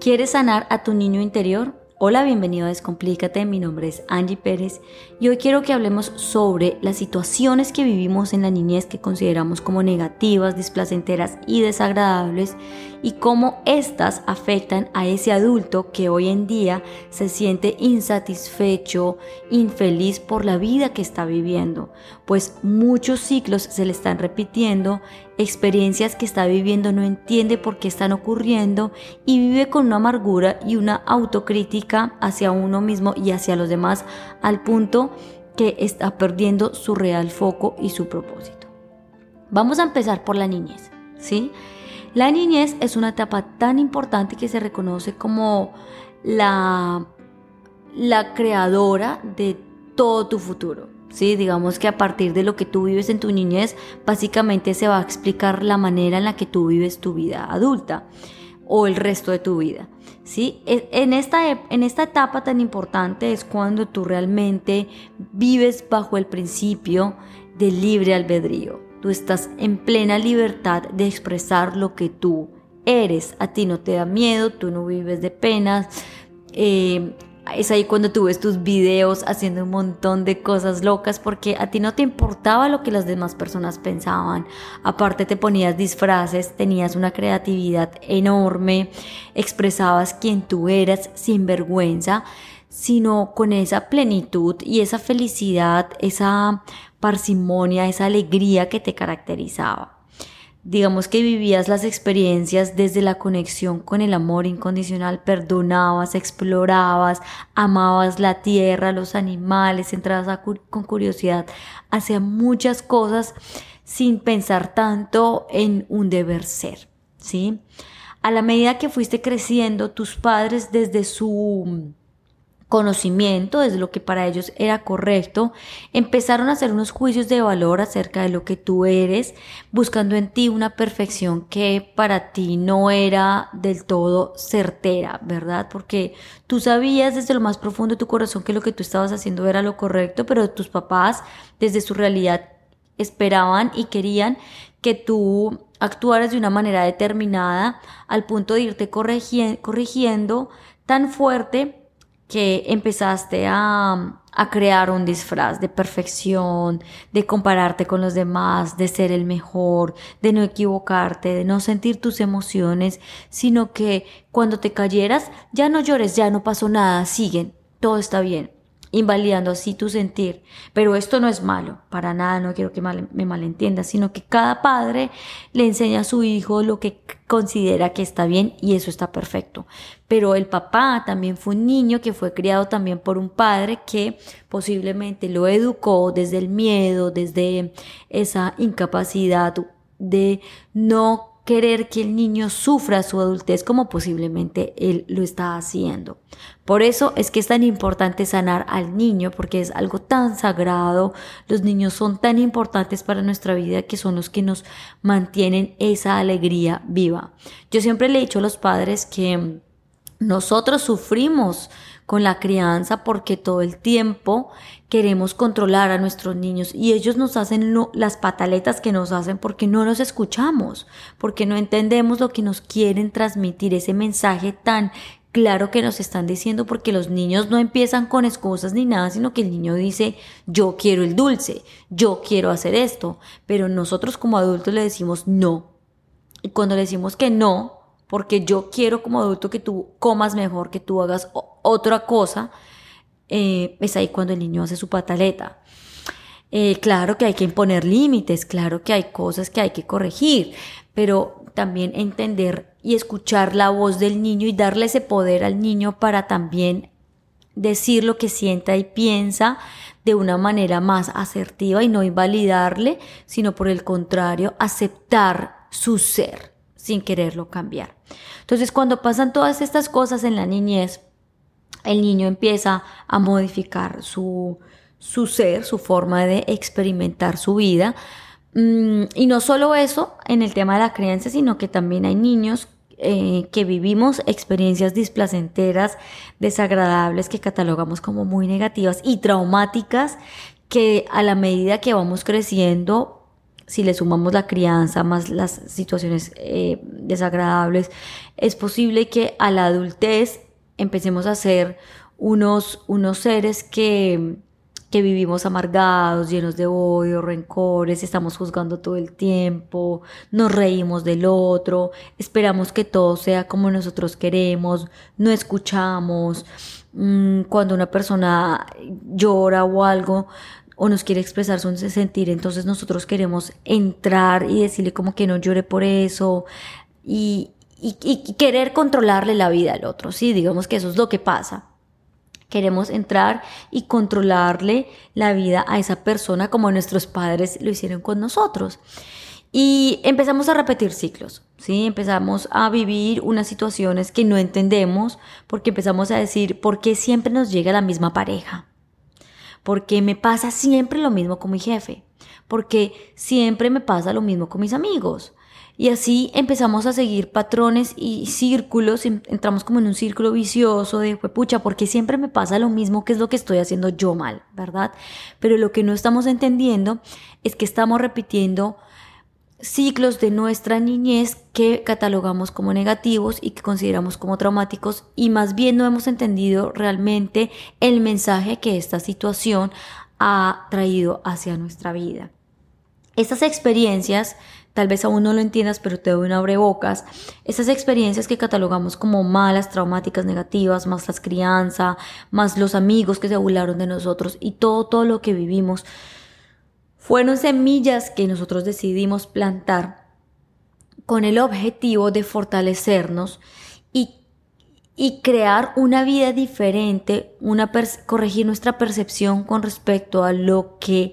¿Quieres sanar a tu niño interior? Hola, bienvenido a Descomplícate, mi nombre es Angie Pérez y hoy quiero que hablemos sobre las situaciones que vivimos en la niñez que consideramos como negativas, displacenteras y desagradables y cómo éstas afectan a ese adulto que hoy en día se siente insatisfecho, infeliz por la vida que está viviendo, pues muchos ciclos se le están repitiendo, experiencias que está viviendo no entiende por qué están ocurriendo y vive con una amargura y una autocrítica hacia uno mismo y hacia los demás al punto que está perdiendo su real foco y su propósito. Vamos a empezar por la niñez, ¿sí? La niñez es una etapa tan importante que se reconoce como la, la creadora de todo tu futuro. ¿Sí? Digamos que a partir de lo que tú vives en tu niñez, básicamente se va a explicar la manera en la que tú vives tu vida adulta o el resto de tu vida. ¿sí? E, en, esta, en esta etapa tan importante es cuando tú realmente vives bajo el principio del libre albedrío. Tú estás en plena libertad de expresar lo que tú eres. A ti no te da miedo, tú no vives de penas. Eh, es ahí cuando tú ves tus videos haciendo un montón de cosas locas porque a ti no te importaba lo que las demás personas pensaban. Aparte te ponías disfraces, tenías una creatividad enorme, expresabas quién tú eras sin vergüenza, sino con esa plenitud y esa felicidad, esa parsimonia, esa alegría que te caracterizaba. Digamos que vivías las experiencias desde la conexión con el amor incondicional, perdonabas, explorabas, amabas la tierra, los animales, entrabas con curiosidad hacia muchas cosas sin pensar tanto en un deber ser, ¿sí? A la medida que fuiste creciendo, tus padres desde su conocimiento, desde lo que para ellos era correcto, empezaron a hacer unos juicios de valor acerca de lo que tú eres, buscando en ti una perfección que para ti no era del todo certera, ¿verdad? Porque tú sabías desde lo más profundo de tu corazón que lo que tú estabas haciendo era lo correcto, pero tus papás desde su realidad esperaban y querían que tú actuaras de una manera determinada al punto de irte corrigiendo tan fuerte que empezaste a, a, crear un disfraz de perfección, de compararte con los demás, de ser el mejor, de no equivocarte, de no sentir tus emociones, sino que cuando te cayeras ya no llores, ya no pasó nada, siguen, todo está bien invalidando así tu sentir. Pero esto no es malo, para nada, no quiero que me malentienda, sino que cada padre le enseña a su hijo lo que considera que está bien y eso está perfecto. Pero el papá también fue un niño que fue criado también por un padre que posiblemente lo educó desde el miedo, desde esa incapacidad de no querer que el niño sufra su adultez como posiblemente él lo está haciendo. Por eso es que es tan importante sanar al niño porque es algo tan sagrado. Los niños son tan importantes para nuestra vida que son los que nos mantienen esa alegría viva. Yo siempre le he dicho a los padres que nosotros sufrimos con la crianza porque todo el tiempo queremos controlar a nuestros niños y ellos nos hacen las pataletas que nos hacen porque no los escuchamos, porque no entendemos lo que nos quieren transmitir, ese mensaje tan claro que nos están diciendo porque los niños no empiezan con excusas ni nada, sino que el niño dice, yo quiero el dulce, yo quiero hacer esto, pero nosotros como adultos le decimos no. Y cuando le decimos que no, porque yo quiero como adulto que tú comas mejor, que tú hagas otra cosa, eh, es ahí cuando el niño hace su pataleta. Eh, claro que hay que imponer límites, claro que hay cosas que hay que corregir, pero también entender y escuchar la voz del niño y darle ese poder al niño para también decir lo que sienta y piensa de una manera más asertiva y no invalidarle, sino por el contrario, aceptar su ser sin quererlo cambiar. Entonces, cuando pasan todas estas cosas en la niñez, el niño empieza a modificar su, su ser, su forma de experimentar su vida. Mm, y no solo eso en el tema de la crianza, sino que también hay niños eh, que vivimos experiencias displacenteras, desagradables, que catalogamos como muy negativas y traumáticas, que a la medida que vamos creciendo si le sumamos la crianza más las situaciones eh, desagradables, es posible que a la adultez empecemos a ser unos, unos seres que, que vivimos amargados, llenos de odio, rencores, estamos juzgando todo el tiempo, nos reímos del otro, esperamos que todo sea como nosotros queremos, no escuchamos, mm, cuando una persona llora o algo, o nos quiere expresar su sentir, entonces nosotros queremos entrar y decirle como que no llore por eso y, y, querer controlarle la vida al otro, sí, digamos que eso es lo que pasa. Queremos entrar y controlarle la vida a esa persona como nuestros padres lo hicieron con nosotros. Y empezamos a repetir ciclos, ¿sí? Empezamos a vivir unas situaciones que no entendemos porque empezamos a decir, ¿por qué siempre nos llega la misma pareja? Porque me pasa siempre lo mismo con mi jefe, porque siempre me pasa lo mismo con mis amigos. Y así empezamos a seguir patrones y círculos, entramos como en un círculo vicioso de, pucha, porque siempre me pasa lo mismo que es lo que estoy haciendo yo mal, ¿verdad? Pero lo que no estamos entendiendo es que estamos repitiendo ciclos de nuestra niñez que catalogamos como negativos y que consideramos como traumáticos y más bien no hemos entendido realmente el mensaje que esta situación ha traído hacia nuestra vida. Estas experiencias, tal vez aún no lo entiendas, pero te doy un abrebocas, estas experiencias que catalogamos como malas, traumáticas, negativas, más las crianza, más los amigos que se burlaron de nosotros y todo, todo lo que vivimos, fueron semillas que nosotros decidimos plantar con el objetivo de fortalecernos y, y crear una vida diferente, una corregir nuestra percepción con respecto a lo que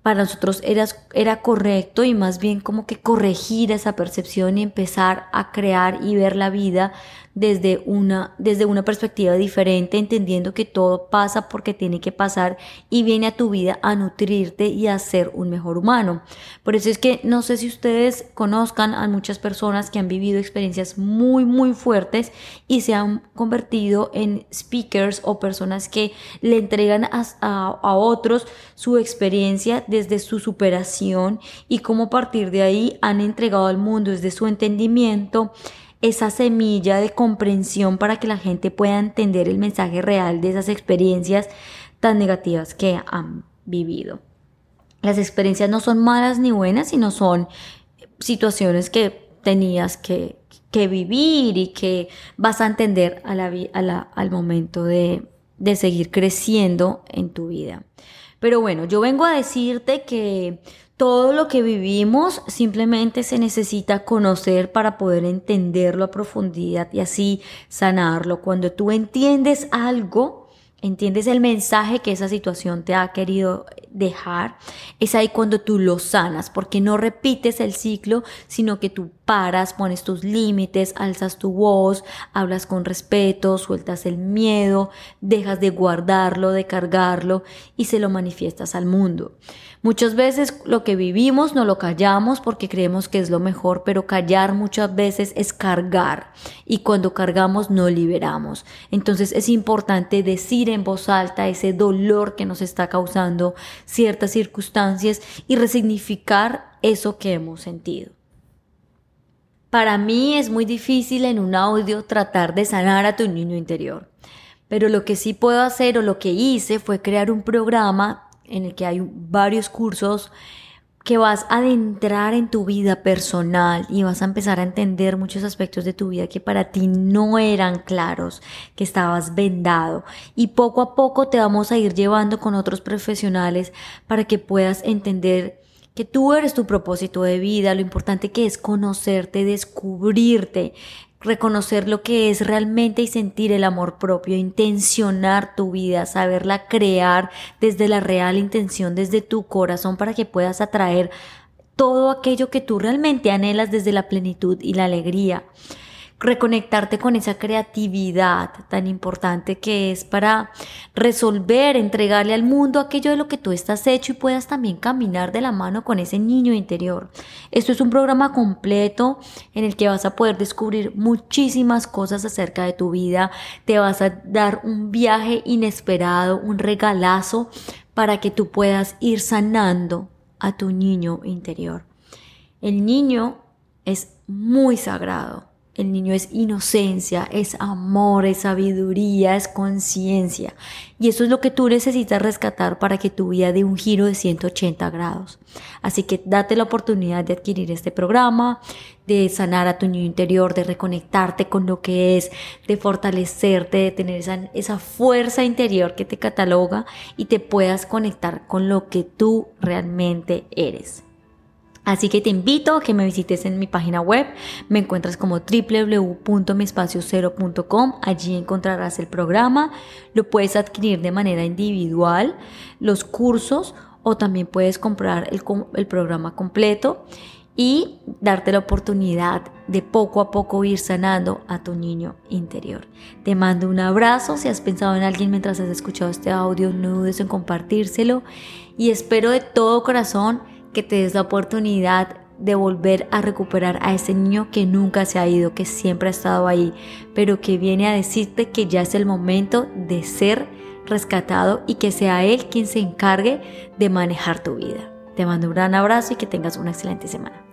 para nosotros era, era correcto y más bien como que corregir esa percepción y empezar a crear y ver la vida desde una, desde una perspectiva diferente, entendiendo que todo pasa porque tiene que pasar y viene a tu vida a nutrirte y a ser un mejor humano. Por eso es que no sé si ustedes conozcan a muchas personas que han vivido experiencias muy, muy fuertes y se han convertido en speakers o personas que le entregan a, a otros su experiencia desde su superación y cómo a partir de ahí han entregado al mundo desde su entendimiento esa semilla de comprensión para que la gente pueda entender el mensaje real de esas experiencias tan negativas que han vivido. Las experiencias no son malas ni buenas, sino son situaciones que tenías que, vivir y que vas a entender al momento de, de seguir creciendo en tu vida. Pero bueno, yo vengo a decirte que todo lo que vivimos simplemente se necesita conocer para poder entenderlo a profundidad y así sanarlo. Cuando tú entiendes algo, entiendes el mensaje que esa situación te ha querido dejar, es ahí cuando tú lo sanas, porque no repites el ciclo, sino que tú paras, pones tus límites, alzas tu voz, hablas con respeto, sueltas el miedo, dejas de guardarlo, de cargarlo y se lo manifiestas al mundo. Muchas veces lo que vivimos no lo callamos porque creemos que es lo mejor, pero callar muchas veces es cargar y cuando cargamos no liberamos. Entonces es importante decir en voz alta ese dolor que nos está causando ciertas circunstancias y resignificar eso que hemos sentido. Para mí es muy difícil en un audio tratar de sanar a tu niño interior, pero lo que sí puedo hacer o lo que hice fue crear un programa en el que hay varios cursos que vas a adentrar en tu vida personal y vas a empezar a entender muchos aspectos de tu vida que para ti no eran claros, que estabas vendado. Y poco a poco te vamos a ir llevando con otros profesionales para que puedas entender que tú eres tu propósito de vida, lo importante que es conocerte, descubrirte, reconocer lo que es realmente y sentir el amor propio, intencionar tu vida, saberla crear desde la real intención, desde tu corazón para que puedas atraer todo aquello que tú realmente anhelas desde la plenitud y la alegría reconectarte con esa creatividad tan importante que es para resolver, entregarle al mundo aquello de lo que tú estás hecho y puedas también caminar de la mano con ese niño interior. Esto es un programa completo en el que vas a poder descubrir muchísimas cosas acerca de tu vida, te vas a dar un viaje inesperado, un regalazo para que tú puedas ir sanando a tu niño interior. El niño es muy sagrado. El niño es inocencia, es amor, es sabiduría, es conciencia. Y eso es lo que tú necesitas rescatar para que tu vida dé un giro de 180 grados. Así que date la oportunidad de adquirir este programa, de sanar a tu niño interior, de reconectarte con lo que es, de fortalecerte, de tener esa, esa fuerza interior que te cataloga y te puedas conectar con lo que tú realmente eres. Así que te invito a que me visites en mi página web. Me encuentras como www.miespaciocero.com. Allí encontrarás el programa. Lo puedes adquirir de manera individual, los cursos o también puedes comprar el, el programa completo y darte la oportunidad de poco a poco ir sanando a tu niño interior. Te mando un abrazo. Si has pensado en alguien mientras has escuchado este audio, no dudes en compartírselo y espero de todo corazón que te des la oportunidad de volver a recuperar a ese niño que nunca se ha ido, que siempre ha estado ahí, pero que viene a decirte que ya es el momento de ser rescatado y que sea él quien se encargue de manejar tu vida. Te mando un gran abrazo y que tengas una excelente semana.